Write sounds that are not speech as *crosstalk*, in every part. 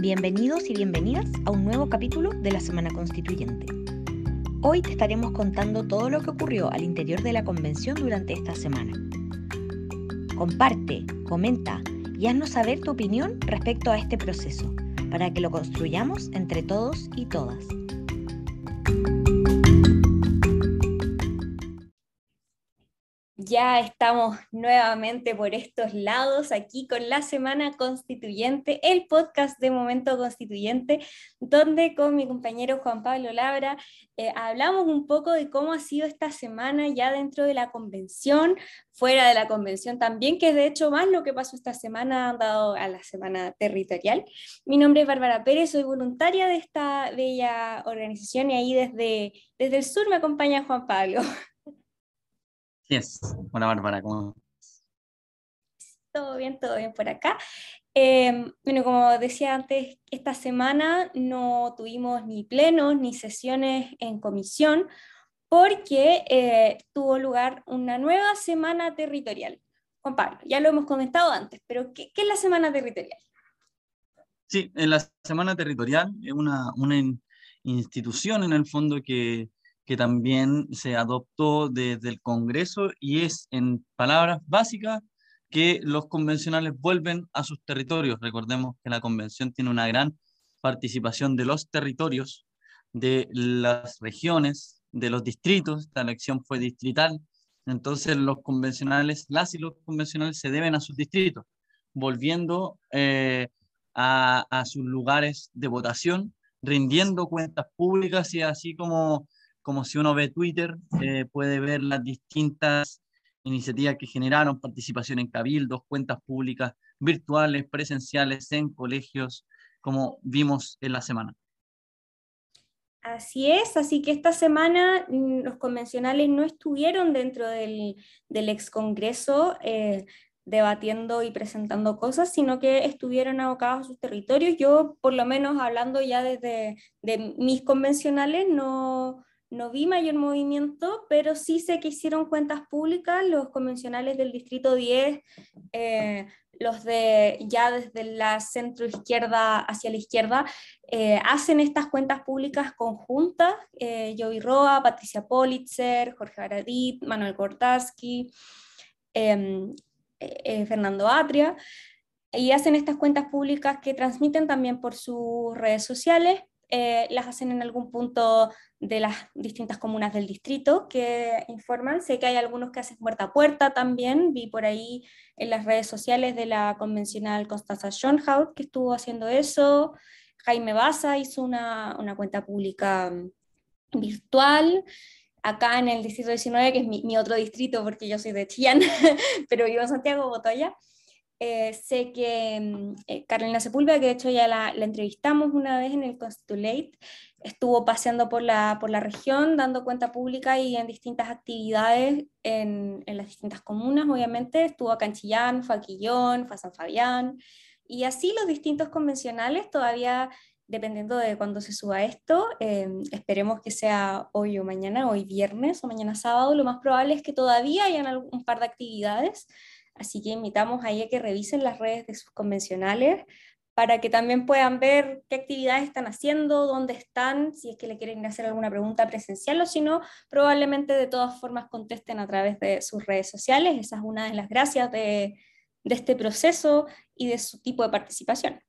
Bienvenidos y bienvenidas a un nuevo capítulo de la Semana Constituyente. Hoy te estaremos contando todo lo que ocurrió al interior de la convención durante esta semana. Comparte, comenta y haznos saber tu opinión respecto a este proceso, para que lo construyamos entre todos y todas. Ya estamos nuevamente por estos lados aquí con la Semana Constituyente, el podcast de Momento Constituyente, donde con mi compañero Juan Pablo Labra eh, hablamos un poco de cómo ha sido esta semana ya dentro de la convención, fuera de la convención también, que es de hecho más lo que pasó esta semana dado a la semana territorial. Mi nombre es Bárbara Pérez, soy voluntaria de esta bella organización y ahí desde, desde el sur me acompaña Juan Pablo. Es. Hola Bárbara, ¿cómo Todo bien, todo bien por acá. Em, bueno, como decía antes, esta semana no tuvimos ni plenos ni sesiones en comisión porque eh, tuvo lugar una nueva semana territorial. Juan Pablo, ya lo hemos comentado antes, pero ¿qué, qué es la semana territorial? Sí, en la semana territorial es una, una institución en el fondo que que también se adoptó desde el Congreso y es, en palabras básicas, que los convencionales vuelven a sus territorios. Recordemos que la convención tiene una gran participación de los territorios, de las regiones, de los distritos. Esta elección fue distrital. Entonces los convencionales, las y los convencionales se deben a sus distritos, volviendo eh, a, a sus lugares de votación, rindiendo cuentas públicas y así como como si uno ve Twitter, eh, puede ver las distintas iniciativas que generaron participación en cabildos, cuentas públicas virtuales, presenciales, en colegios, como vimos en la semana. Así es, así que esta semana mm, los convencionales no estuvieron dentro del, del ex Congreso eh, debatiendo y presentando cosas, sino que estuvieron abocados a sus territorios. Yo, por lo menos hablando ya desde de mis convencionales, no, no vi mayor movimiento, pero sí sé que hicieron cuentas públicas los convencionales del Distrito 10, eh, los de ya desde la centro izquierda hacia la izquierda, eh, hacen estas cuentas públicas conjuntas, eh, Joey Roa, Patricia Politzer, Jorge Baradit, Manuel Kortaski, em, eh, Fernando Atria, y hacen estas cuentas públicas que transmiten también por sus redes sociales, las hacen en algún punto de las distintas comunas del distrito que informan. Sé que hay algunos que hacen puerta a puerta también. Vi por ahí en las redes sociales de la convencional Constanza Schoenhout que estuvo haciendo eso. Jaime Baza hizo una, una cuenta pública mm, virtual. Acá en el distrito 19, que es mi, mi otro distrito porque yo soy de Chillán, *laughs* pero vivo en Santiago, Botoya. Eh, sé que mm, eh, Carolina Sepúlveda, que de hecho ya la, entrevistamos una vez en el Constitulate, estuvo paseando por la, por la región, dando cuenta pública y en distintas actividades en, en las distintas comunas, obviamente. Estuvo a Canchillán, fue a Quillón, fue a San Fabián. Y así los distintos convencionales todavía, dependiendo de cuándo se suba esto, eh, esperemos que sea hoy o mañana, hoy viernes o mañana sábado, lo más probable es que todavía hayan un par de actividades. Así que invitamos ahí a que revisen las redes de sus convencionales para que también puedan ver qué actividades están haciendo, dónde están, si es que le quieren hacer alguna pregunta presencial o si no, probablemente de todas formas contesten a través de sus redes sociales. Esa es una de las gracias de, este proceso y de su tipo de participación.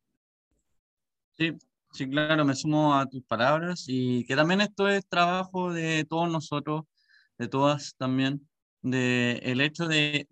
Sí, sí, claro, me sumo a tus palabras y que también esto es trabajo de todos nosotros, de todas también, de el hecho de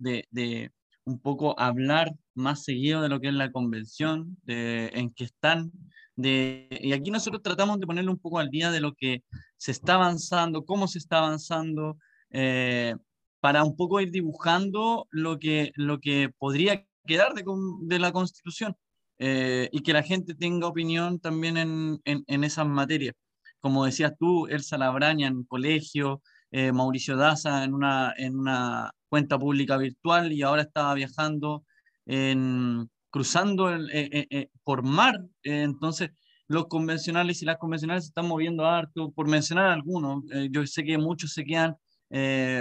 un poco hablar más seguido de lo que es la convención, de, en que están. De, y aquí nosotros tratamos de ponerle un poco al día de lo que se está avanzando, cómo se está avanzando, eh, para un poco ir dibujando lo que, lo que podría quedar de, de la constitución eh, y que la gente tenga opinión también en, en, en esas materias. Como decías tú, Elsa Labraña en colegio, eh, Mauricio Daza en una, en una cuenta pública virtual y ahora estaba viajando, en, cruzando el, eh, eh, por mar. entonces, los convencionales y las convencionales se están moviendo harto, por mencionar algunos. yo sé que muchos se quedan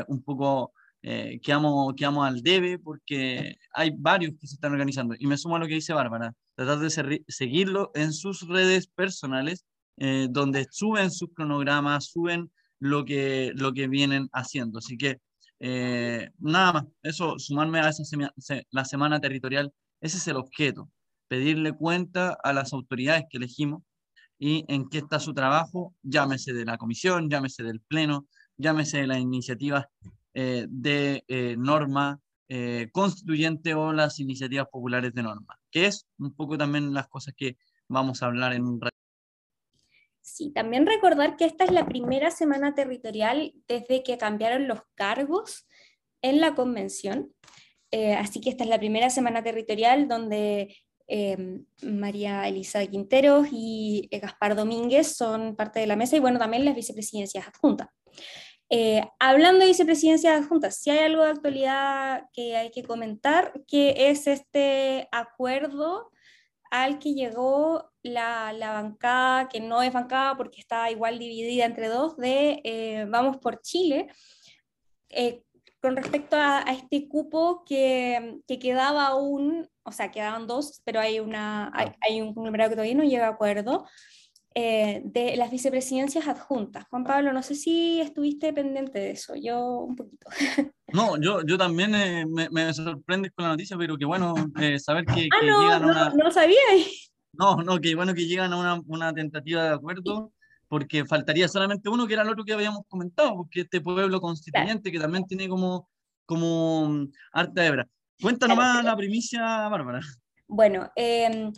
un poco eh, quedamos, quedamos al debe porque hay varios que se están organizando. Y me sumo a lo que dice Bárbara, tratar de seguirlo en sus redes personales, eh, donde suben sus cronogramas, suben lo que, lo que vienen haciendo. Así que eh, nada más, eso, sumarme a esa la semana territorial, ese es el objeto, pedirle cuenta a las autoridades que elegimos y en qué está su trabajo, llámese de la comisión, llámese del pleno, llámese de las iniciativas eh, de eh, norma eh, constituyente o las iniciativas populares de norma, que es un poco también las cosas que vamos a hablar en un rato. Sí, también recordar que esta es la primera semana territorial desde que cambiaron los cargos en la convención. así que esta es la primera semana territorial donde Em, María Elisa Quinteros y eh, Gaspar Domínguez son parte de la mesa y bueno, también las vicepresidencias adjuntas. Eh, hablando de vicepresidencias adjuntas, si hay algo de actualidad que hay que comentar, que es este acuerdo al que llegó la, la bancada, que no es bancada porque está igual dividida entre dos, de eh, Vamos por Chile, con respecto a, este cupo que, que, quedaba aún o sea, quedaban dos, pero hay, una, hay, un conglomerado que todavía no llega a acuerdo, eh, de las vicepresidencias adjuntas. Juan Pablo, no sé si estuviste pendiente de eso, yo un poquito. *laughs* No, yo, yo también eh, me, me sorprende con la noticia, pero qué bueno eh, saber que, ah, no, llegan a una... No, sabía. No, no, que bueno que llegan a una, una tentativa de acuerdo porque faltaría solamente uno, que era el otro que habíamos comentado, porque este pueblo constituyente que también tiene como, como mm, harta hebra. Cuéntanos más la primicia, Bárbara. Bueno, em,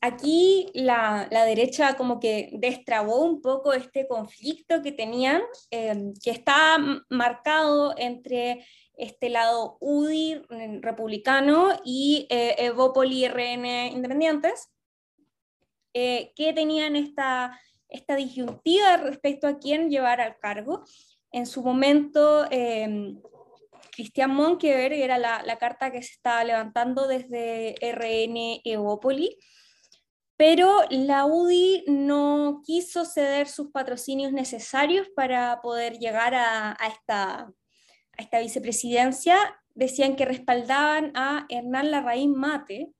aquí la, la, derecha como que destrabó un poco este conflicto que tenían, em, que está marcado entre este lado UDI mm, republicano y eh, RN independientes, eh, que tenían esta, esta disyuntiva respecto a quién llevar al cargo. En su momento, eh, Cristian Monkever era la, la, carta que se estaba levantando desde RN Evópoli, pero la UDI no quiso ceder sus patrocinios necesarios para poder llegar a, esta vicepresidencia. Decían que respaldaban a Hernán Larraín Mate,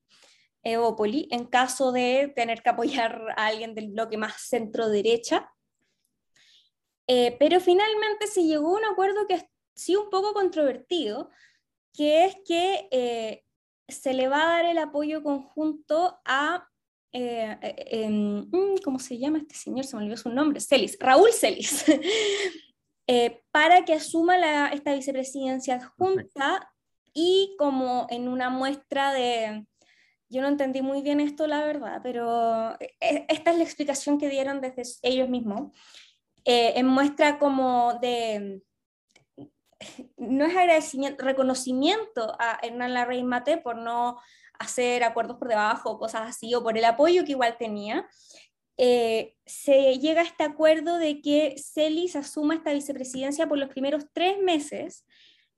Evópoli, en caso de tener que apoyar a alguien del bloque más centro-derecha. Eh, pero finalmente se llegó a un acuerdo que sí un poco controvertido, que es que eh, se le va a dar el apoyo conjunto a, eh, eh, em, mm, ¿cómo se llama este señor? Se me olvidó su nombre, Celis, Raúl Celis, *laughs* para que asuma la, esta vicepresidencia adjunta y como en una muestra de, yo no entendí muy bien esto, la verdad, pero esta es la explicación que dieron desde ellos mismos, en muestra como de no es agradecimiento, reconocimiento a Hernán Larraín Mate por no hacer acuerdos por debajo cosas así, o por el apoyo que igual tenía, eh, se llega a este acuerdo de que Celis asuma esta vicepresidencia por los primeros tres meses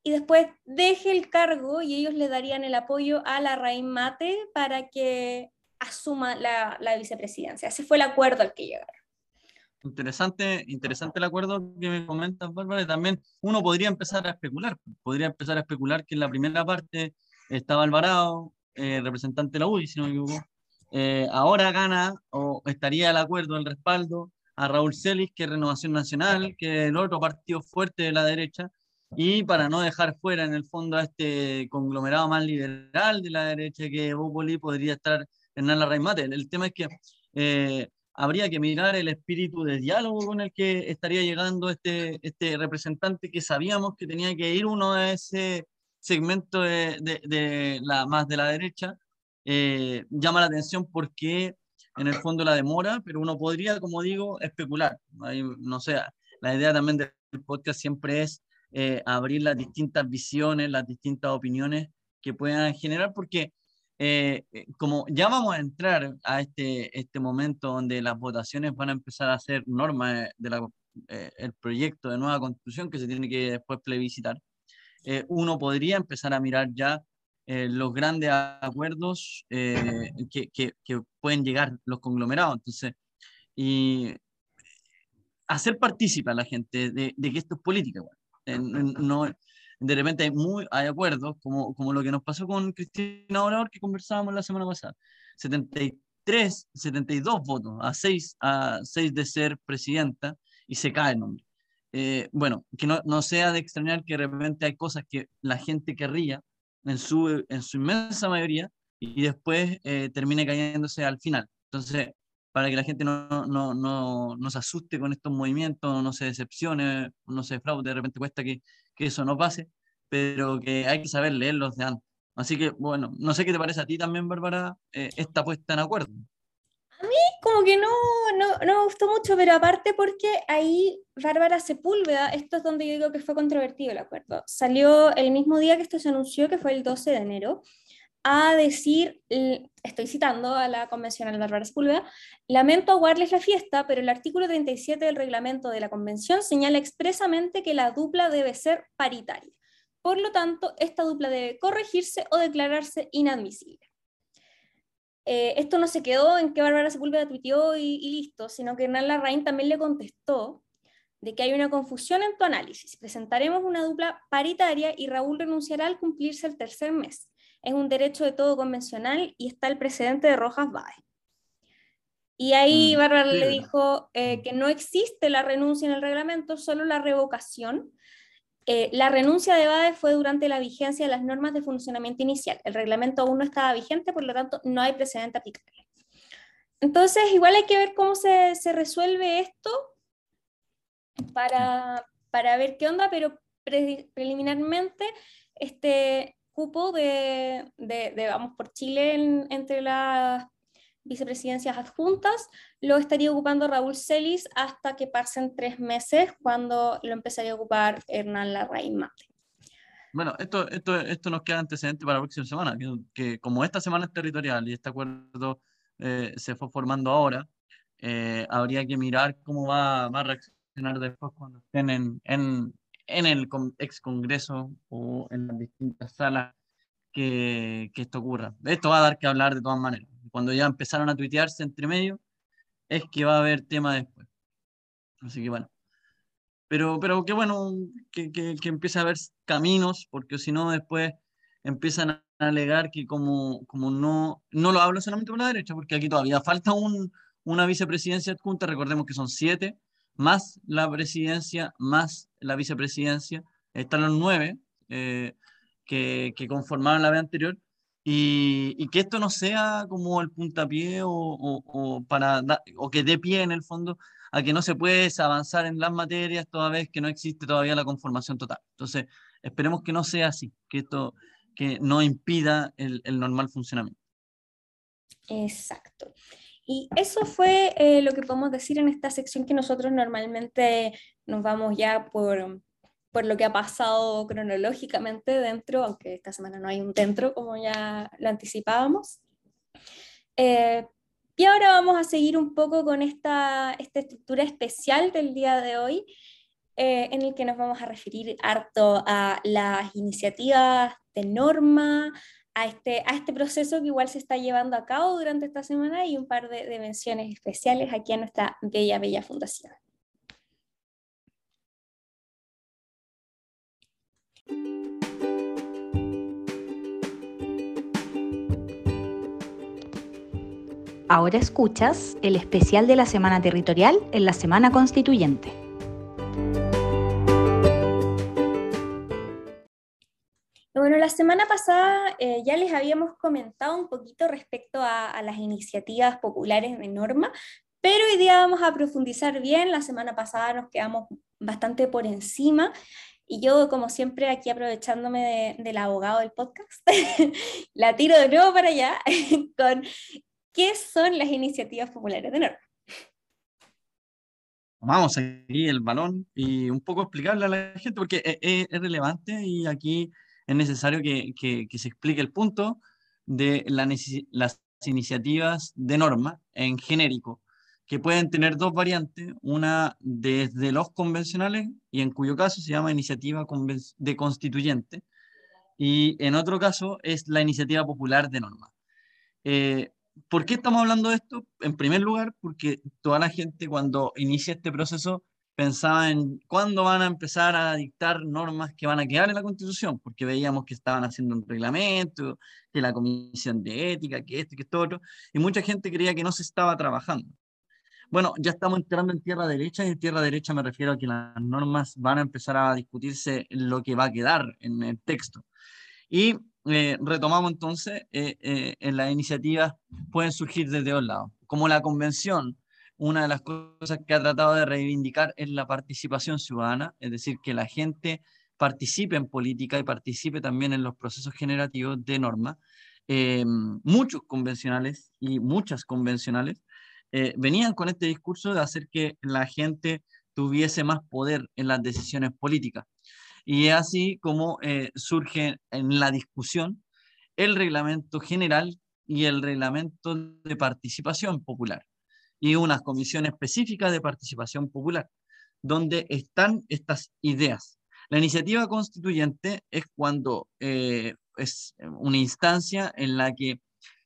y después deje el cargo y ellos le darían el apoyo a Larraín Mate para que asuma la, la vicepresidencia. Ese fue el acuerdo al que llegaron. Interesante, interesante el acuerdo que me comentas, Bárbara. También uno podría empezar a especular. Podría empezar a especular que en la primera parte estaba Alvarado, eh, representante de la UDI, si no me equivoco. Eh, ahora gana o estaría el acuerdo, el respaldo a Raúl Celis, que es Renovación Nacional, que es el otro partido fuerte de la derecha, y para no dejar fuera en el fondo a este conglomerado más liberal de la derecha que Bópoli podría estar en la Mate. El tema es que eh, habría que mirar el espíritu de diálogo con el que estaría llegando este, este representante que sabíamos que tenía que ir uno a ese segmento de, de, la, más de la derecha. Eh, llama la atención porque en el fondo la demora, pero uno podría, como digo, especular. no sé, la idea también del podcast siempre es eh, abrir las distintas visiones, las distintas opiniones que puedan generar, porque eh, eh, como ya vamos a entrar a este, este momento donde las votaciones van a empezar a ser norma del de eh, proyecto de nueva constitución que se tiene que después plebiscitar, uno podría empezar a mirar ya los grandes acuerdos que, que, que, pueden llegar los conglomerados. Entonces, y hacer partícipe a la gente de, de que esto es política. no, de repente hay, muy, hay acuerdos, como, como lo que nos pasó con Cristina Orador, que conversábamos la semana pasada. 73, 72 votos a 6, a 6 de ser presidenta y se cae el nombre. Eh, bueno, que no, no, sea de extrañar que de repente hay cosas que la gente querría en su, en su inmensa mayoría y después eh, termine cayéndose al final. Entonces, para que la gente no, no, no, no, se asuste con estos movimientos, no se decepcione, no se defraude, de repente cuesta que, que eso no pase, pero que hay que saber leerlos de antes. Así que, bueno, no sé qué te parece a ti también, Bárbara, eh, esta puesta en acuerdo. A mí como que no, no, no, me gustó mucho, pero aparte porque ahí Bárbara Sepúlveda, esto es donde yo digo que fue controvertido el acuerdo, salió el mismo día que esto se anunció, que fue el 12 de enero, a decir, estoy citando a la convencional Bárbara Sepúlveda, lamento aguarles la fiesta, pero el artículo 37 del reglamento de la convención señala expresamente que la dupla debe ser paritaria. Por lo tanto, esta dupla debe corregirse o declararse inadmisible. Eh, esto no se quedó en que Bárbara Sepúlveda tuiteó y, y listo, sino que Hernán Larraín también le contestó de que hay una confusión en tu análisis. Presentaremos una dupla paritaria y Raúl renunciará al cumplirse el tercer mes. Es un derecho de todo convencional y está el precedente de Rojas Báez. Y ahí mm, Bárbara le dijo eh, que no existe la renuncia en el reglamento, solo la revocación, eh, la renuncia de BADE fue durante la vigencia de las normas de funcionamiento inicial. El reglamento aún no estaba vigente, por lo tanto, no hay precedente aplicable. Entonces, igual hay que ver cómo se, se resuelve esto para, para, ver qué onda, pero preliminarmente este cupo de, de, Vamos por Chile entre las vicepresidencias adjuntas, lo estaría ocupando Raúl Celis hasta que pasen tres meses, cuando lo empezaría a ocupar Hernán Larraín Mate. Bueno, esto, esto, esto nos queda antecedente para la próxima semana, que, como esta semana es territorial y este acuerdo eh, se fue formando ahora, eh, habría que mirar cómo va, va, a reaccionar después cuando estén en, en, en el ex Congreso o en las distintas salas que, que esto ocurra. Esto va a dar que hablar de todas maneras cuando ya empezaron a tuitearse entre medio, es que va a haber tema después. Así que bueno. Pero, pero qué bueno que, que, que empiece a haber caminos, porque si no después empiezan a alegar que como, como no, no lo hablo solamente por la derecha, porque aquí todavía falta un, una vicepresidencia adjunta, recordemos que son siete, más la presidencia, más la vicepresidencia, están los nueve eh, que, que conformaron la vez anterior, y, que esto no sea como el puntapié o, o, para o que dé pie en el fondo a que no se puede avanzar en las materias toda vez que no existe todavía la conformación total. Entonces, esperemos que no sea así, que esto que no impida el, el normal funcionamiento. Exacto. Y eso fue eh, lo que podemos decir en esta sección que nosotros normalmente nos vamos ya por, por lo que ha pasado cronológicamente dentro, aunque esta semana no hay un dentro, como ya lo anticipábamos. Eh, y ahora vamos a seguir un poco con esta, esta estructura especial del día de hoy, eh, en el que nos vamos a referir harto a las iniciativas de norma, a este, a este proceso que igual se está llevando a cabo durante esta semana y un par de, de menciones especiales aquí a nuestra bella, bella fundación. Ahora escuchas el especial de la Semana Territorial en la Semana Constituyente. Bueno, la semana pasada eh, ya les habíamos comentado un poquito respecto a, a, las iniciativas populares de norma, pero hoy día vamos a profundizar bien. La semana pasada nos quedamos bastante por encima y yo, como siempre, aquí aprovechándome del abogado del podcast, *laughs* la tiro de nuevo para allá *laughs* con qué son las iniciativas populares de norma. Vamos aquí el balón y un poco explicarle a la gente porque e, e, es, relevante y aquí es necesario que, que, se explique el punto de la, las iniciativas de norma en genérico que pueden tener dos variantes, una desde los convencionales, y en cuyo caso se llama iniciativa de constituyente, y en otro caso es la iniciativa popular de norma. Eh, ¿Por qué estamos hablando de esto? En primer lugar, porque toda la gente cuando inicia este proceso pensaba en cuándo van a empezar a dictar normas que van a quedar en la Constitución, porque veíamos que estaban haciendo un reglamento, que la Comisión de Ética, que esto, que esto otro, y mucha gente creía que no se estaba trabajando. Bueno, ya estamos entrando en tierra derecha, y en tierra derecha me refiero a que las normas van a empezar a discutirse lo que va a quedar en el texto. Y eh, retomamos entonces, eh, eh, en las iniciativas pueden surgir desde dos lados, como la convención, una de las cosas que ha tratado de reivindicar es la participación ciudadana, es decir, que la gente participe en política y participe también en los procesos generativos de norma. Eh, muchos convencionales y muchas convencionales eh, venían con este discurso de hacer que la gente tuviese más poder en las decisiones políticas. Y es así como eh, surge en la discusión el reglamento general y el reglamento de participación popular y una comisión específica de participación popular, donde están estas ideas. La iniciativa constituyente es cuando eh, es una instancia en la que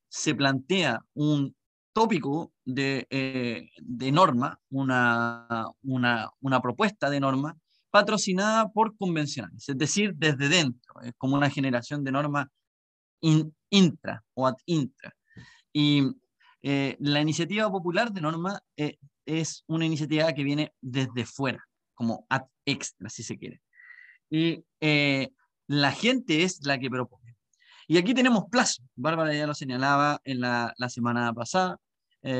se plantea un tópico de, eh, de norma, una, una, una, propuesta de norma patrocinada por convencionales, es decir, desde dentro, es como una generación de norma intra o ad intra. Y eh, la iniciativa popular de norma eh, es una iniciativa que viene desde fuera, como ad extra, si se quiere. Y eh, la gente es la que propone. Y aquí tenemos plazo. Bárbara ya lo señalaba en la, semana pasada.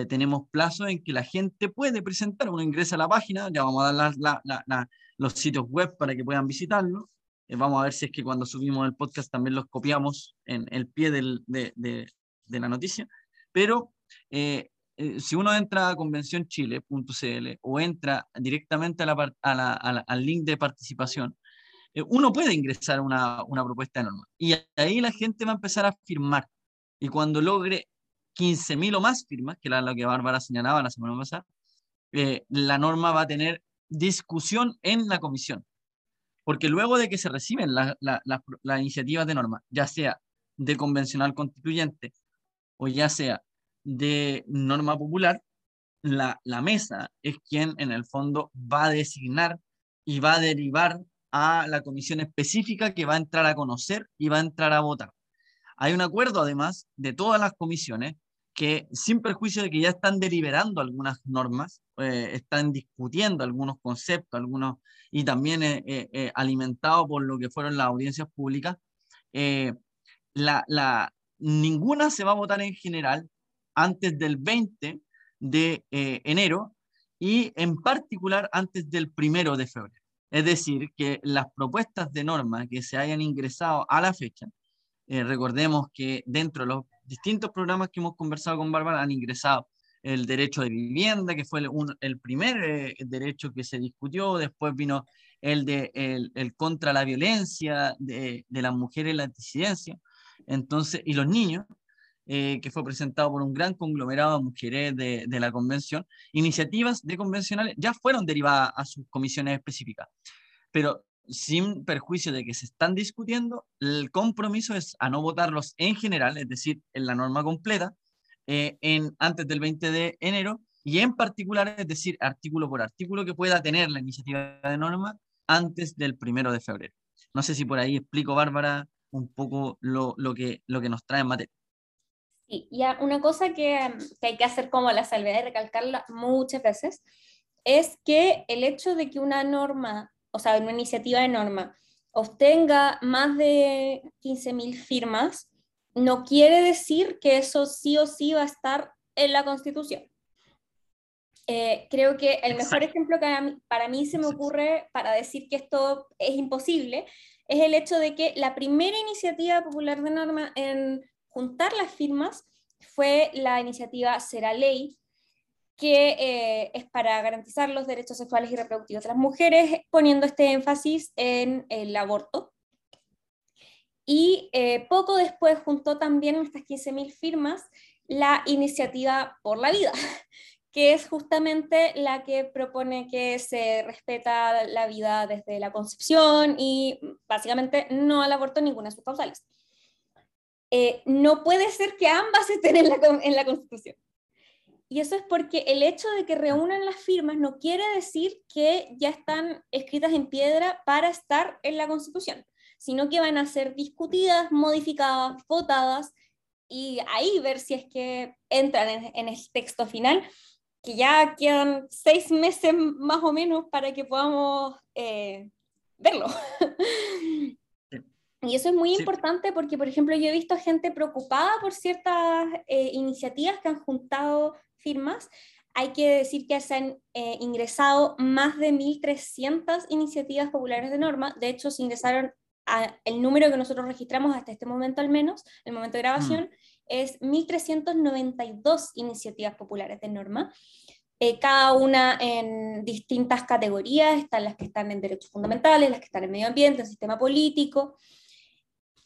Tenemos plazo en que la gente puede presentar. Uno ingresa a la página, ya vamos a dar los sitios web para que puedan visitarlo. vamos a ver si es que cuando subimos el podcast también los copiamos en el pie de, de, la noticia. Pero eh, eh, si uno entra a convencionchile.cl o entra directamente a la, al link de participación, eh, uno puede ingresar una, una propuesta de norma. Y ahí la gente va a empezar a firmar. Y cuando logre 15.000 o más firmas, que era lo que Bárbara señalaba la semana pasada, la norma va a tener discusión en la comisión. Porque luego de que se reciben las la, iniciativas de norma, ya sea de convencional constituyente o ya sea de norma popular, la, la, mesa es quien en el fondo va a designar y va a derivar a la comisión específica que va a entrar a conocer y va a entrar a votar. Hay un acuerdo además de todas las comisiones que sin perjuicio de que ya están deliberando algunas normas, eh, están discutiendo algunos conceptos, algunos, y también eh, eh, alimentado por lo que fueron las audiencias públicas, la, la, ninguna se va a votar en general antes del 20 de eh, enero y en particular antes del primero de febrero. Es decir, que las propuestas de norma que se hayan ingresado a la fecha, eh, recordemos que dentro de los distintos programas que hemos conversado con Bárbara han ingresado el derecho de vivienda, que fue el, primer eh, derecho que se discutió, después vino el de el, contra la violencia de, de las mujeres la disidencia, entonces, y los niños, eh, que fue presentado por un gran conglomerado de mujeres de, de, la convención, iniciativas de convencionales ya fueron derivadas a sus comisiones específicas. Pero sin perjuicio de que se están discutiendo, el compromiso es a no votarlos en general, es decir, en la norma completa, eh, en, antes del 20 de enero, y en particular, es decir, artículo por artículo que pueda tener la iniciativa de norma antes del primero de febrero. No sé si por ahí explico, Bárbara, un poco lo, lo, que, lo que nos trae en materia. Sí, y una cosa que, hay que hacer como la salvedad y recalcarla muchas veces es que el hecho de que una norma, o sea, una iniciativa de norma, obtenga más de 15.000 firmas, no quiere decir que eso sí o sí va a estar en la Constitución. Eh, creo que el mejor ejemplo que para mí se me ocurre para decir que esto es imposible es el hecho de que la primera iniciativa popular de norma en juntar las firmas fue la iniciativa Será Ley, que eh, es para garantizar los derechos sexuales y reproductivos de las mujeres, poniendo este énfasis en el aborto. Y eh, poco después juntó también estas 15.000 firmas la iniciativa por la vida, *laughs* que es justamente la que propone que se respeta la vida desde la concepción y básicamente no al aborto ninguna de sus causales. Eh, no puede ser que ambas estén en la, en la Constitución. Y eso es porque el hecho de que reúnan las firmas no quiere decir que ya están escritas en piedra para estar en la Constitución, sino que van a ser discutidas, modificadas, votadas y ahí ver si es que entran en, el texto final, que ya quedan seis meses más o menos para que podamos eh, verlo. *laughs* Y eso es muy importante porque, por ejemplo, yo he visto gente preocupada por ciertas eh, iniciativas que han juntado firmas. Hay que decir que se han eh, ingresado más de 1.300 iniciativas populares de norma. De hecho, se ingresaron a, el número que nosotros registramos hasta este momento al menos, el momento de grabación, mm. es 1.392 iniciativas populares de norma. Eh, cada una en distintas categorías, están las que están en derechos fundamentales, las que están en medio ambiente, en sistema político,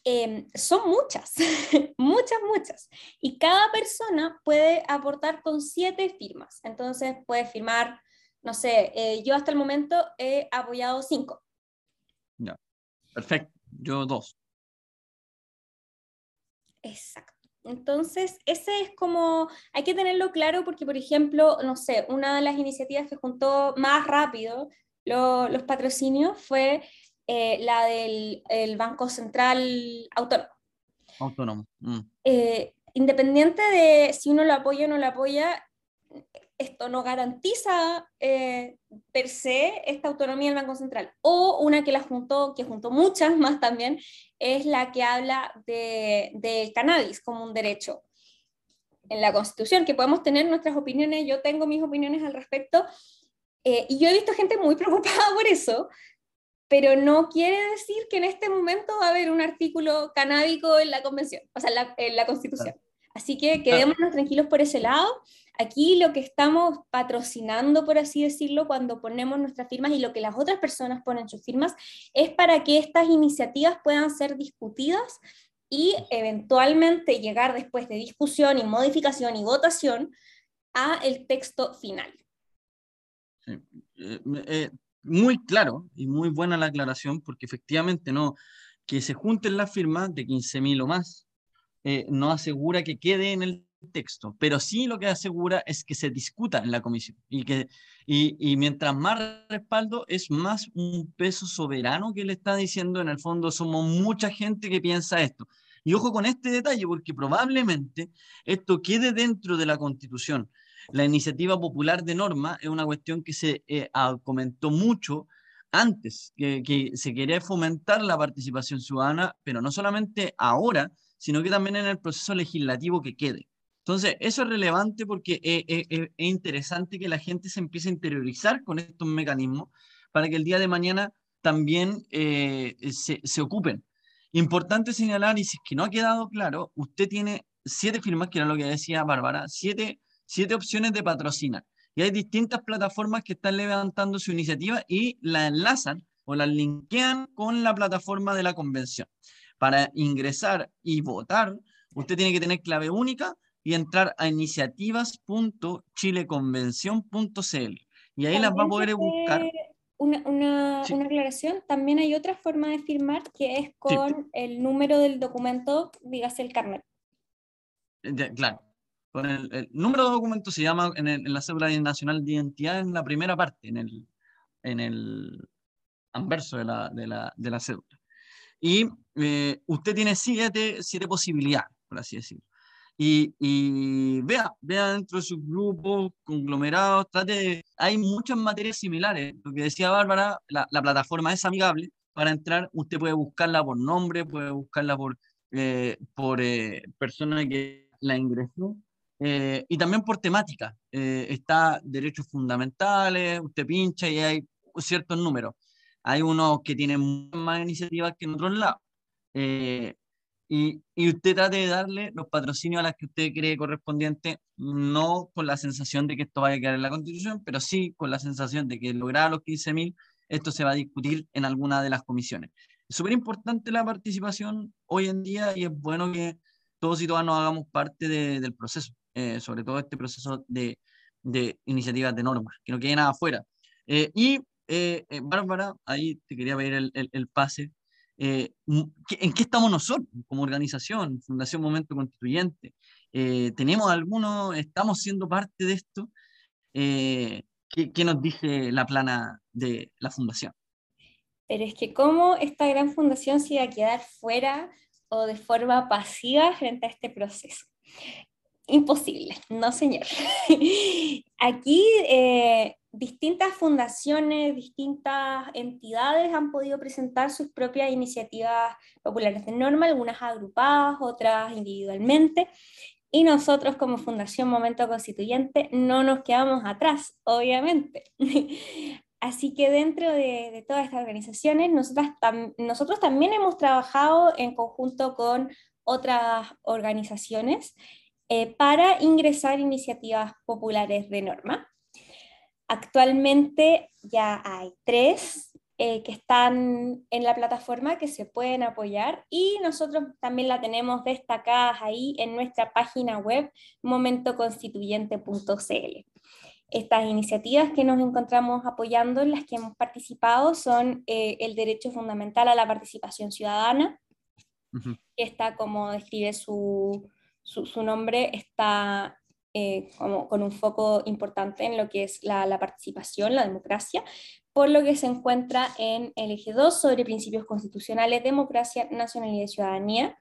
Em, son muchas, *laughs* muchas, muchas. Y cada persona puede aportar con siete firmas. Entonces puede firmar, no sé, eh, yo hasta el momento he apoyado cinco. Ya, perfecto. Yo dos. Exacto. Entonces, ese es como, hay que tenerlo claro porque, por ejemplo, no sé, una de las iniciativas que juntó más rápido los patrocinios fue eh, la del Banco Central Autónomo. Autónomo. Mm. Eh, independiente de si uno lo apoya o no lo apoya, esto no garantiza eh, per se esta autonomía del Banco Central. O una que la juntó, que juntó muchas más también, es la que habla del de cannabis como un derecho en la Constitución, que podemos tener nuestras opiniones, yo tengo mis opiniones al respecto, y yo he visto gente muy *laughs* preocupada por eso, pero no quiere decir que en este momento va a haber un artículo canábico en la convención, o sea, en la, constitución. Así que quedémonos tranquilos por ese lado. Aquí lo que estamos patrocinando, por así decirlo, cuando ponemos nuestras firmas y lo que las otras personas ponen sus firmas, es para que estas iniciativas puedan ser discutidas y eventualmente llegar después de discusión y modificación y votación a el texto final. Sí. Eh, eh, muy claro y muy buena la aclaración, porque efectivamente no, que se junten las firmas de 15.000 o más, eh, no asegura que quede en el texto, pero sí lo que asegura es que se discuta en la comisión y que y, y, mientras más respaldo es más un peso soberano que le está diciendo en el fondo somos mucha gente que piensa esto. Y ojo con este detalle porque probablemente esto quede dentro de la constitución la iniciativa popular de norma es una cuestión que se eh, comentó mucho antes, que, se quería fomentar la participación ciudadana, pero no solamente ahora, sino que también en el proceso legislativo que quede. Entonces, eso es relevante porque es, interesante que la gente se empiece a interiorizar con estos mecanismos para que el día de mañana también eh, se, se, ocupen. Importante señalar, y si es que no ha quedado claro, usted tiene siete firmas, que era lo que decía Bárbara, siete siete opciones de patrocinar. Y hay distintas plataformas que están levantando su iniciativa y la enlazan o la linkean con la plataforma de la convención. Para ingresar y votar, usted tiene que tener clave única y entrar a iniciativas.chileconvención.cl. Y ahí las va a poder buscar. Una, una, una, aclaración, también hay otra forma de firmar que es con el número del documento, dígase el carnet. Claro, con el, número de documento se llama en, la cédula nacional de identidad en la primera parte, en el, en el anverso de la, de la, de la cédula. Y eh, usted tiene siete, siete posibilidades, por así decirlo. Y, y, vea, vea dentro de sus grupos, conglomerados, trate hay muchas materias similares. Lo que decía Bárbara, la, la, plataforma es amigable. Para entrar, usted puede buscarla por nombre, puede buscarla por, eh, por eh, persona que la ingresó eh, y también por temática. Eh, está derechos fundamentales, usted pincha y hay ciertos números. Hay unos que tienen más iniciativas que en otros lados. Eh, y, y, usted trate de darle los patrocinios a las que usted cree correspondiente, no con la sensación de que esto vaya a quedar en la Constitución, pero sí con la sensación de que lograr los 15.000, esto se va a discutir en alguna de las comisiones. Es súper importante la participación hoy en día y es bueno que todos y todas nos hagamos parte de, del proceso. Eh, sobre todo este proceso de, de, iniciativas de normas, que no quede nada afuera. Eh, y eh, Bárbara, ahí te quería pedir el, el, pase. ¿en qué estamos nosotros como organización, Fundación Momento Constituyente? ¿Tenemos alguno, estamos siendo parte de esto? ¿qué, ¿Qué nos dice la plana de la fundación? Pero es que cómo esta gran fundación se iba a quedar fuera o de forma pasiva frente a este proceso. Imposible, no señor. *laughs* Aquí eh, distintas fundaciones, distintas entidades han podido presentar sus propias iniciativas populares de norma, algunas agrupadas, otras individualmente, y nosotros como Fundación Momento Constituyente no nos quedamos atrás, obviamente. *laughs* Así que dentro de, todas estas organizaciones, nosotros también hemos trabajado en conjunto con otras organizaciones eh, para ingresar iniciativas populares de norma. Actualmente ya hay tres eh, que están en la plataforma que se pueden apoyar y nosotros también la tenemos destacadas ahí en nuestra página web momentoconstituyente.cl. Estas iniciativas que nos encontramos apoyando, en las que hemos participado, son eh, el derecho fundamental a la participación ciudadana, que está como describe su, su, nombre está eh, como con un foco importante en lo que es la, la, participación, la democracia, por lo que se encuentra en el eje 2 sobre principios constitucionales, democracia, nacionalidad y ciudadanía.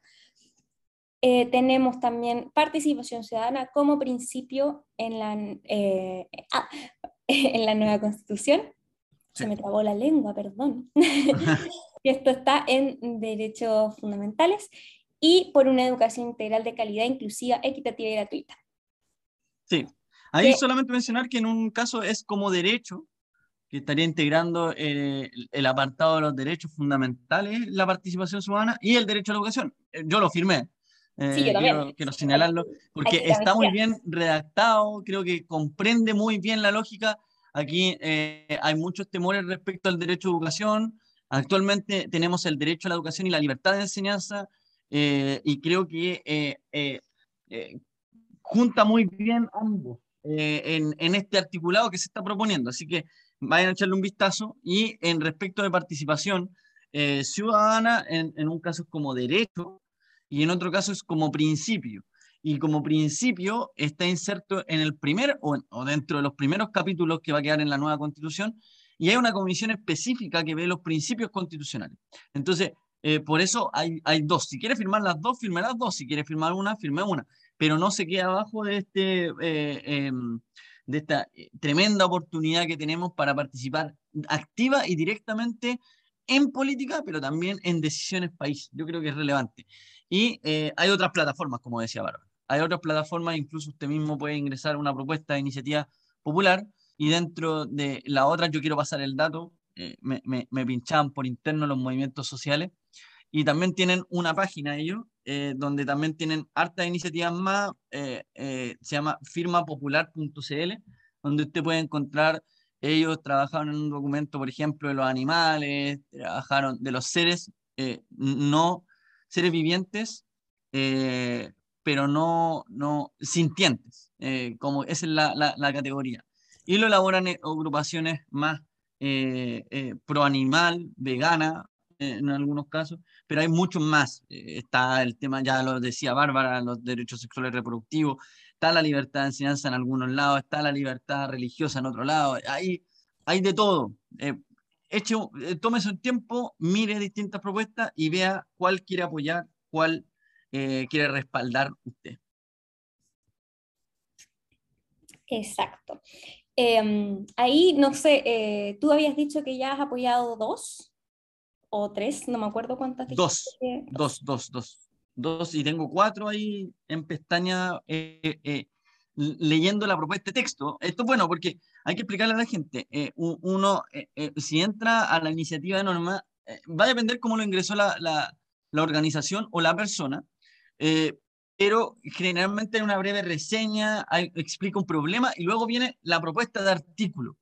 Eh, tenemos también participación ciudadana como principio en la, eh, ah, *laughs* en la nueva constitución. Se me trabó la lengua, perdón. *laughs* *laughs* esto está en derechos fundamentales y por una educación integral de calidad, inclusiva, equitativa y gratuita. Sí, ahí solamente mencionar que en un caso es como derecho, que estaría integrando eh, el apartado de los derechos fundamentales, la participación ciudadana y el derecho a la educación. Eh, yo lo firmé. Eh, sí, yo quiero, quiero, señalarlo, porque está muy bien redactado, creo que comprende muy bien la lógica. Aquí hay muchos temores respecto al derecho a educación. Actualmente tenemos el derecho a la educación y la libertad de enseñanza, eh, y creo que eh, eh, junta muy bien ambos en, en, este articulado que se está proponiendo. Así que vayan a echarle un vistazo. Y en respecto de participación ciudadana, en, en, un caso es como derecho y en otro caso es como principio. Y como principio está inserto en el primer o, o dentro de los primeros capítulos que va a quedar en la nueva constitución. Y hay una comisión específica que ve los principios constitucionales. Entonces, eh, por eso hay, hay dos. Si quiere firmar las dos, firme las dos. Si quiere firmar una, firme una. Pero no se quede abajo de, este, eh, em, de esta eh, tremenda oportunidad que tenemos para participar activa y directamente en política, pero también en decisiones país. Yo creo que es relevante. Y hay otras plataformas, como decía Bárbara. Hay otras plataformas, incluso usted mismo puede ingresar una propuesta de iniciativa popular y dentro de la otra, yo quiero pasar el dato, me, me, me, pinchaban por interno los movimientos sociales, y también tienen una página ellos, eh, donde también tienen hartas iniciativas más, eh, eh, se llama firmapopular.cl, donde usted puede encontrar, ellos trabajaron en un documento, por ejemplo, de los animales, trabajaron de los seres, no seres vivientes, pero no, no sintientes, como esa es la, la, la, categoría. Y lo elaboran agrupaciones más pro animal, vegana, en algunos casos, pero hay muchos más. Eh, está el tema, ya lo decía Bárbara, los derechos sexuales reproductivos, está la libertad de enseñanza en algunos lados, está la libertad religiosa en otro lado, hay, hay de todo. Eh, eche, eh, tómese un tiempo, mire distintas propuestas y vea cuál quiere apoyar, cuál eh, quiere respaldar usted. Exacto. Em, ahí, no sé, tú habías dicho que ya has apoyado dos o tres, no me acuerdo cuántas. Dos, dos, dos, dos, dos, y tengo cuatro ahí en pestaña eh, eh, leyendo la propuesta de texto. Esto es bueno porque hay que explicarle a la gente. Eh, uno, si entra a la iniciativa de norma, va a depender cómo lo ingresó la, la, la organización o la persona, pero generalmente hay una breve reseña, hay, explica un problema y luego viene la propuesta de artículo.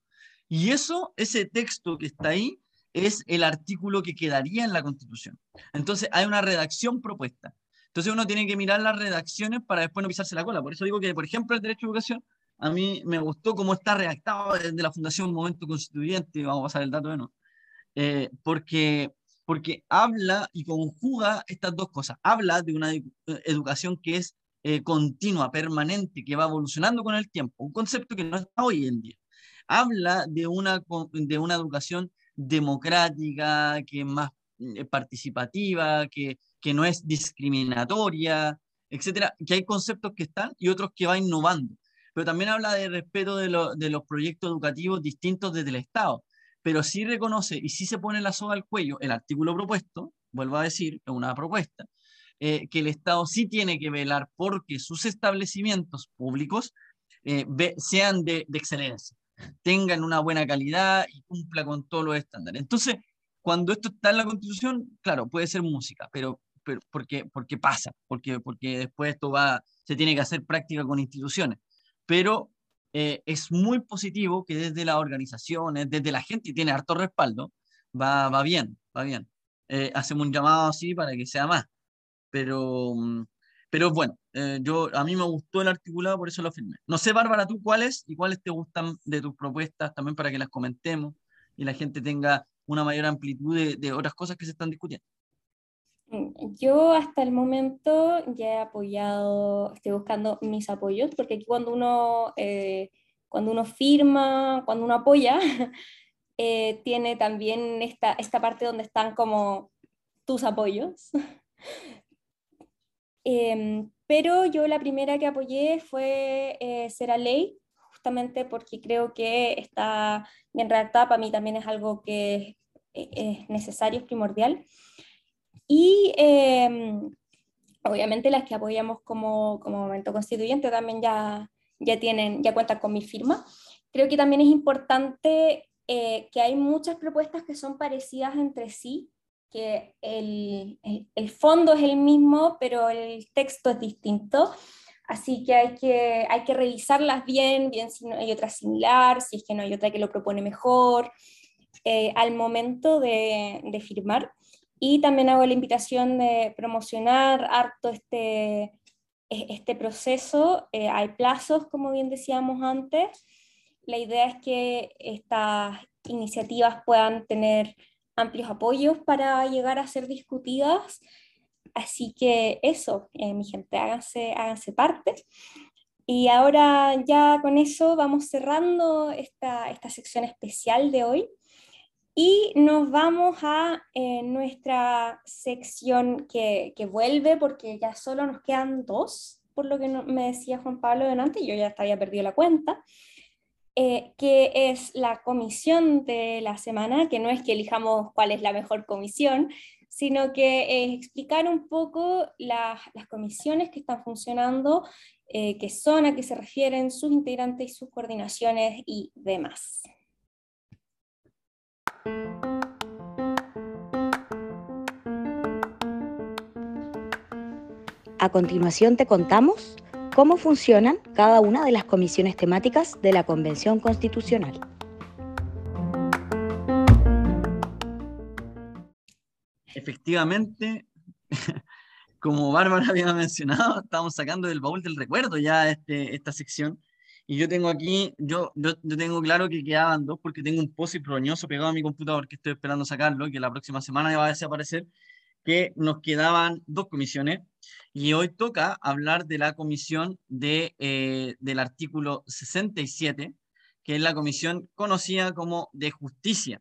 Y eso, ese texto que está ahí, es el artículo que quedaría en la Constitución. Entonces hay una redacción propuesta. Entonces uno tiene que mirar las redacciones para después no pisarse la cola. Por eso digo que, por ejemplo, el derecho a educación, a mí me gustó cómo está redactado desde la Fundación Momento Constituyente, vamos a pasar el dato de no, eh, porque porque habla y conjuga estas dos cosas. Habla de una educación que es eh, continua, permanente, que va evolucionando con el tiempo, un concepto que no está hoy en día. Habla de una, de una educación democrática, que es más eh, participativa, que, que no es discriminatoria, etcétera, que hay conceptos que están y otros que va innovando. Pero también habla de respeto de, de los proyectos educativos distintos desde el Estado. Pero sí reconoce y sí se pone la soga al cuello el artículo propuesto, vuelvo a decir, es una propuesta, eh, que el Estado sí tiene que velar porque sus establecimientos públicos eh, sean de, de, excelencia, tengan una buena calidad y cumpla con todos los estándares. Entonces, cuando esto está en la Constitución, claro, puede ser música, pero, pero porque, porque pasa, porque, porque después esto va, se tiene que hacer práctica con instituciones. Pero eh, es muy positivo que desde las organizaciones, desde la gente, y tiene harto respaldo, va, va bien, va bien. hacemos un llamado así para que sea más. Pero, mm, pero bueno, eh, yo, a mí me gustó el articulado, por eso lo firmé. No sé, Bárbara, tú cuáles y cuáles te gustan de tus propuestas también para que las comentemos y la gente tenga una mayor amplitud de, de otras cosas que se están discutiendo. Mm, yo hasta el momento ya he apoyado, estoy buscando mis apoyos, porque aquí cuando uno, eh, cuando uno firma, cuando uno apoya, *laughs* eh, tiene también esta, esta parte donde están como tus apoyos. *laughs* Em, pero yo la primera que apoyé fue eh, Será Ley, justamente porque creo que está bien redactada, para mí también es algo que es, es necesario, es primordial. Y em, obviamente las que apoyamos como, como momento constituyente también ya, ya, tienen, ya cuentan con mi firma. Creo que también es importante eh, que hay muchas propuestas que son parecidas entre sí, que el, el, fondo es el mismo, pero el texto es distinto. Así que hay que, hay que revisarlas bien, bien si no hay otra similar, si es que no hay otra que lo propone mejor, eh, al momento de, de firmar. Y también hago la invitación de promocionar harto este, e-, este proceso. Eh, hay plazos, como bien decíamos antes. La idea es que estas iniciativas puedan tener amplios apoyos para llegar a ser discutidas. Así que eso, eh, mi gente, háganse, háganse parte. Y ahora ya con eso vamos cerrando esta, esta sección especial de hoy. Y nos vamos a eh, nuestra sección que, que, vuelve, porque ya solo nos quedan dos, por lo que me decía Juan Pablo delante, yo ya había perdido la cuenta, eh, que es la comisión de la semana, que no es que elijamos cuál es la mejor comisión, sino que es explicar un poco las comisiones que están funcionando, eh, qué son, a qué se refieren, sus integrantes y sus coordinaciones y demás. A continuación te contamos cómo funcionan cada una de las comisiones temáticas de la Convención Constitucional. Efectivamente, *laughs* como Bárbara había mencionado, estamos sacando del baúl del recuerdo ya este, esta sección y yo tengo aquí, yo, yo, tengo claro que quedaban dos porque tengo un post roñoso pegado a mi computador que estoy esperando sacarlo que la próxima semana ya va a desaparecer, que nos quedaban dos comisiones. Y hoy toca hablar de la comisión de, eh, del artículo 67, que es la comisión conocida como de justicia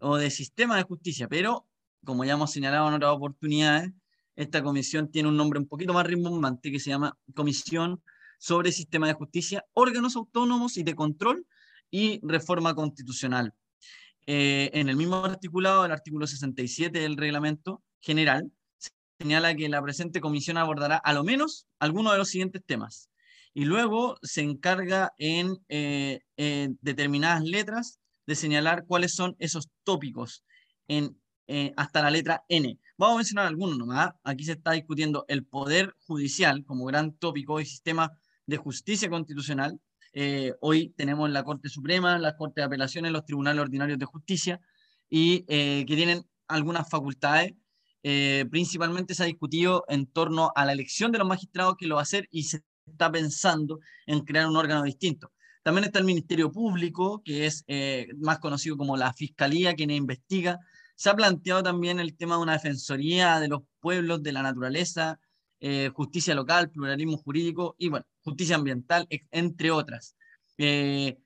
o de sistema de justicia. Pero, como ya hemos señalado en otras oportunidades, esta comisión tiene un nombre un poquito más rimbombante que se llama Comisión sobre sistema de justicia, órganos autónomos y de control y reforma constitucional. Eh, en el mismo articulado, el artículo 67 del reglamento general, señala que la presente comisión abordará a lo menos algunos de los siguientes temas. Y luego se encarga en eh, determinadas letras de señalar cuáles son esos tópicos en, eh, hasta la letra N. Vamos a mencionar algunos nomás. Aquí se está discutiendo el poder judicial como gran tópico y sistema de Justicia Constitucional. Eh, hoy tenemos la Corte Suprema, la Corte de Apelaciones, los Tribunales Ordinarios de Justicia, y que tienen algunas facultades. Eh, principalmente se ha discutido en torno a la elección de los magistrados que lo va a hacer y se está pensando en crear un órgano distinto. También está el Ministerio Público, que es más conocido como la Fiscalía, quien investiga Se ha planteado también el tema de una defensoría de los pueblos, de la naturaleza, eh, justicia local, pluralismo jurídico y, bueno, justicia ambiental, entre otras. Eh,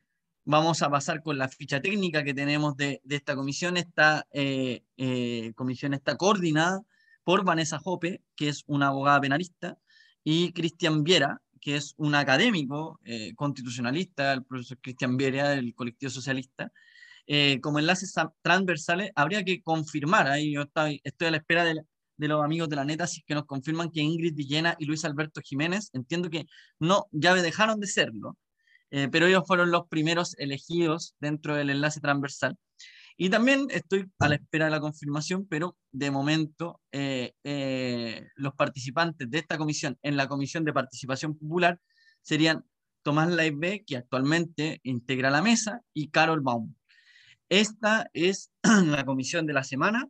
vamos a pasar con la ficha técnica que tenemos de, esta comisión. Esta comisión está coordinada por Vanessa Jope, que es una abogada penalista, y Cristian Viera, que es un académico eh, constitucionalista, el profesor Cristian Viera del colectivo socialista. Eh, como enlaces transversales, habría que confirmar, ahí yo estoy, a la espera de, de, los amigos de la neta, si es que nos confirman que Ingrid Villena y Luis Alberto Jiménez, entiendo que no, ya dejaron de serlo, eh, pero ellos fueron los primeros elegidos dentro del enlace transversal. Y también estoy a la espera de la confirmación, pero de momento eh, eh, los participantes de esta comisión en la Comisión de Participación Popular serían Tomás Laibe, que actualmente integra la mesa, y Carol Baum. Esta es *clears throat* la comisión de la semana.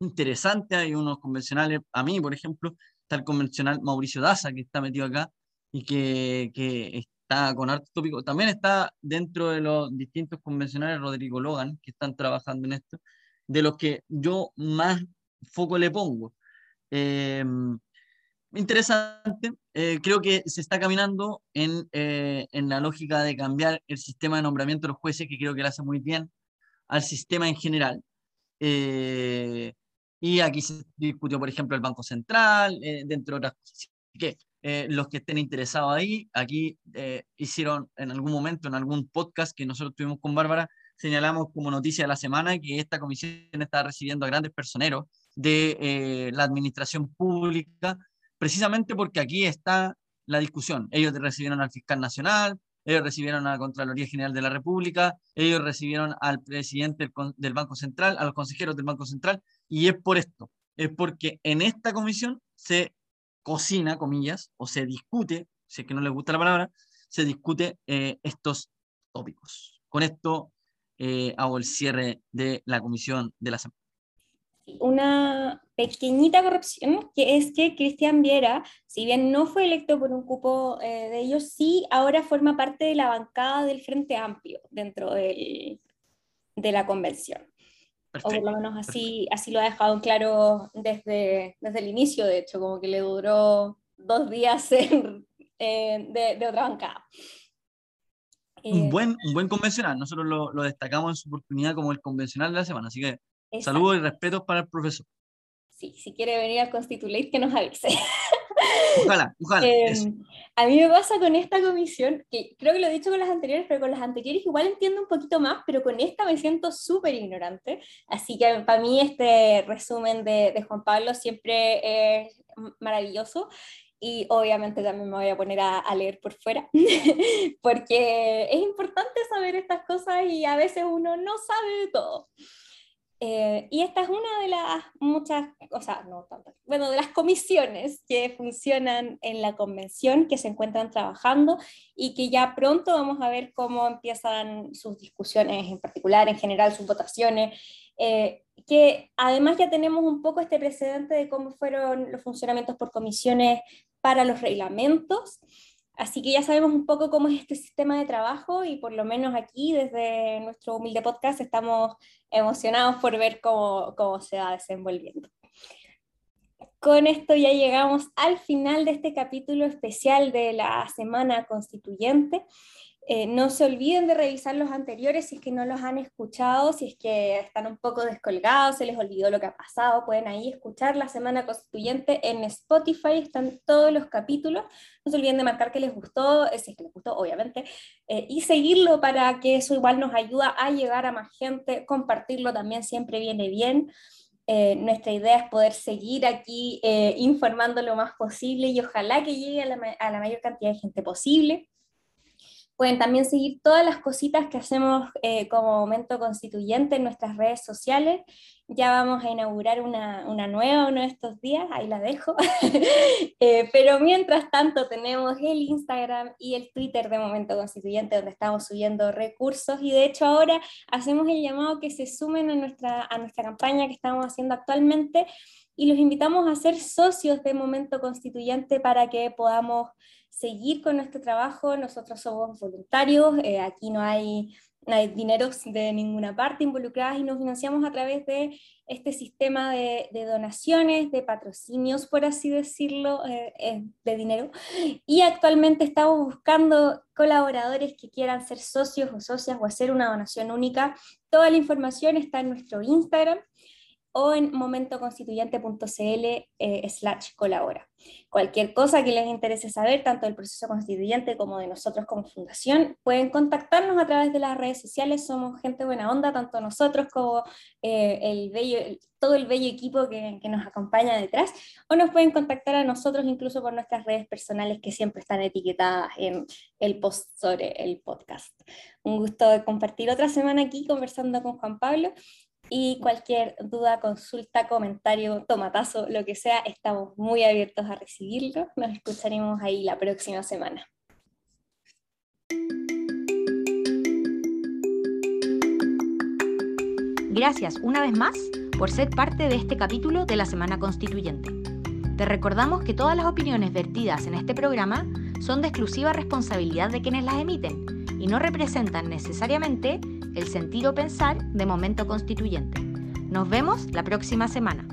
Interesante, hay unos convencionales, a mí, por ejemplo, está el convencional Mauricio Daza, que está metido acá y que, que está con arte tópico. También está dentro de los distintos convencionales Rodrigo Logan, que están trabajando en esto, de los que yo más foco le pongo. Em, interesante, eh, creo que se está caminando en, eh, en, la lógica de cambiar el sistema de nombramiento de los jueces, que creo que le hace muy bien al sistema en general. Eh, y aquí se discutió, por ejemplo, el Banco Central, dentro de otras cosas. Así que eh, los que estén interesados ahí, aquí eh, hicieron en algún momento, en algún podcast que nosotros tuvimos con Bárbara, señalamos como noticia de la semana que esta comisión está recibiendo a grandes personeros de eh, la administración pública, precisamente porque aquí está la discusión. Ellos recibieron al fiscal nacional, ellos recibieron a la Contraloría General de la República, ellos recibieron al presidente del Banco Central, a los consejeros del Banco Central, y es por esto, es porque en esta comisión se cocina, comillas, o se discute, si es que no les gusta la palabra, se discute eh, estos tópicos. Con esto eh, hago el cierre de la comisión de la semana. Una pequeñita corrupción, que es que Cristian Viera, si bien no fue electo por un cupo eh, de ellos, sí ahora forma parte de la bancada del Frente Amplio dentro del, de la convención o por lo menos así, así lo ha dejado en claro desde, desde el inicio, de hecho, como que le duró dos días *laughs* eh, de, de, otra bancada. un, eh, buen, un buen convencional, nosotros lo, lo, destacamos en su oportunidad como el convencional de la semana, así que saludos y respetos para el profesor. Sí, si quiere venir al Constitulate, que nos avise. *laughs* Ojalá, ojalá. Em, a mí me pasa con esta comisión, que creo que lo he dicho con las anteriores, pero con las anteriores igual entiendo un poquito más, pero con esta me siento súper ignorante. Así que para mí este resumen de, de Juan Pablo siempre es maravilloso y obviamente también me voy a poner a, a, leer por fuera, *laughs* porque es importante saber estas cosas y a veces uno no sabe de todo. Eh, y esta es una de las muchas, o sea, no tantas, bueno, de las comisiones que funcionan en la convención, que se encuentran trabajando y que ya pronto vamos a ver cómo empiezan sus discusiones en particular, en general sus votaciones, eh, que además ya tenemos un poco este precedente de cómo fueron los funcionamientos por comisiones para los reglamentos. Así que ya sabemos un poco cómo es este sistema de trabajo y por lo menos aquí desde nuestro humilde podcast estamos emocionados por ver cómo, cómo se va desenvolviendo. Con esto ya llegamos al final de este capítulo especial de la Semana Constituyente. Eh, no se olviden de revisar los anteriores si es que no los han escuchado, si es que están un poco descolgados, se les olvidó lo que ha pasado, pueden ahí escuchar la Semana Constituyente en Spotify, están todos los capítulos. No se olviden de marcar que les gustó, eh, si es que les gustó, obviamente, eh, y seguirlo para que eso igual nos ayuda a llegar a más gente, compartirlo también siempre viene bien. nuestra idea es poder seguir aquí informando lo más posible y ojalá que llegue a la, a la mayor cantidad de gente posible. Pueden también seguir todas las cositas que hacemos eh, como momento constituyente en nuestras redes sociales. Ya vamos a inaugurar una, una nueva uno de estos días, ahí la dejo. *laughs* eh, pero mientras tanto tenemos el Instagram y el Twitter de Momento Constituyente donde estamos subiendo recursos y de hecho ahora hacemos el llamado que se sumen a nuestra, a nuestra campaña que estamos haciendo actualmente y los invitamos a ser socios de Momento Constituyente para que podamos seguir con nuestro trabajo. Nosotros somos voluntarios, eh, aquí no hay no hay dineros de ninguna parte involucradas y nos financiamos a través de este sistema de, donaciones, de patrocinios, por así decirlo, eh, eh, de dinero. Y actualmente estamos buscando colaboradores que quieran ser socios o socias o hacer una donación única. Toda la información está en nuestro Instagram o en momentoconstituyente.cl eh, slash colabora. Cualquier cosa que les interese saber, tanto del proceso constituyente como de nosotros como fundación, pueden contactarnos a través de las redes sociales, somos gente buena onda, tanto nosotros como eh, el bello, todo el bello equipo que, que, nos acompaña detrás, o nos pueden contactar a nosotros incluso por nuestras redes personales que siempre están etiquetadas en el post sobre el podcast. Un gusto compartir otra semana aquí conversando con Juan Pablo y cualquier duda, consulta, comentario, tomatazo, lo que sea, estamos muy abiertos a recibirlo. Nos escucharemos ahí la próxima semana. Gracias una vez más por ser parte de este capítulo de la Semana Constituyente. Te recordamos que todas las opiniones vertidas en este programa son de exclusiva responsabilidad de quienes las emiten y no representan necesariamente el sentir o pensar de momento constituyente. Nos vemos la próxima semana.